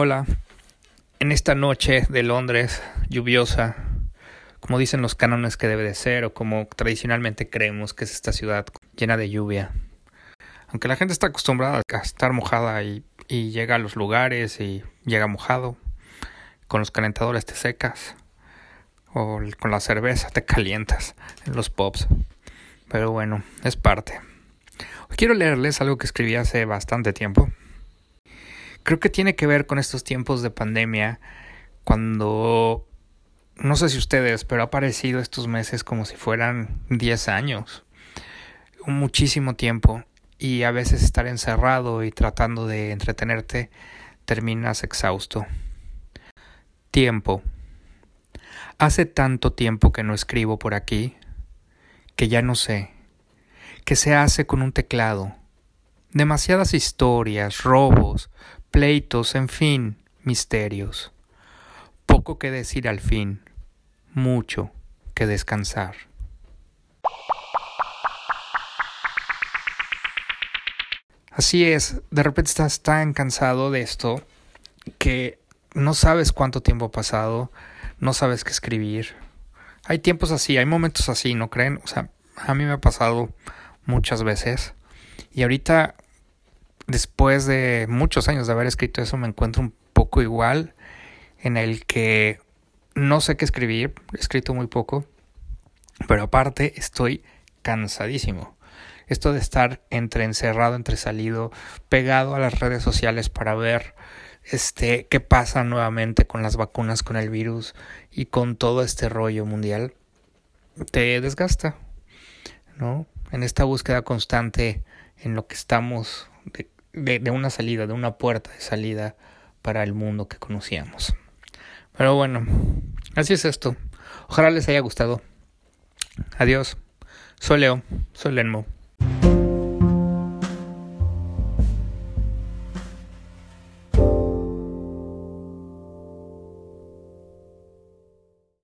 Hola. En esta noche de Londres, lluviosa, como dicen los cánones que debe de ser o como tradicionalmente creemos que es esta ciudad llena de lluvia. Aunque la gente está acostumbrada a estar mojada y, y llega a los lugares y llega mojado, con los calentadores te secas o con la cerveza te calientas en los pubs. Pero bueno, es parte. Quiero leerles algo que escribí hace bastante tiempo creo que tiene que ver con estos tiempos de pandemia, cuando, no sé si ustedes, pero ha parecido estos meses como si fueran 10 años, muchísimo tiempo, y a veces estar encerrado y tratando de entretenerte, terminas exhausto. Tiempo. Hace tanto tiempo que no escribo por aquí, que ya no sé, qué se hace con un teclado. Demasiadas historias, robos, pleitos, en fin, misterios. Poco que decir al fin, mucho que descansar. Así es, de repente estás tan cansado de esto que no sabes cuánto tiempo ha pasado, no sabes qué escribir. Hay tiempos así, hay momentos así, ¿no creen? O sea, a mí me ha pasado muchas veces. Y ahorita después de muchos años de haber escrito eso, me encuentro un poco igual, en el que no sé qué escribir, he escrito muy poco, pero aparte estoy cansadísimo. Esto de estar entre encerrado, entre salido, pegado a las redes sociales para ver este qué pasa nuevamente con las vacunas, con el virus y con todo este rollo mundial, te desgasta, ¿no? En esta búsqueda constante en lo que estamos de una salida, de una puerta de salida para el mundo que conocíamos. Pero bueno, así es esto. Ojalá les haya gustado. Adiós. Soy Leo, soy Lenmo.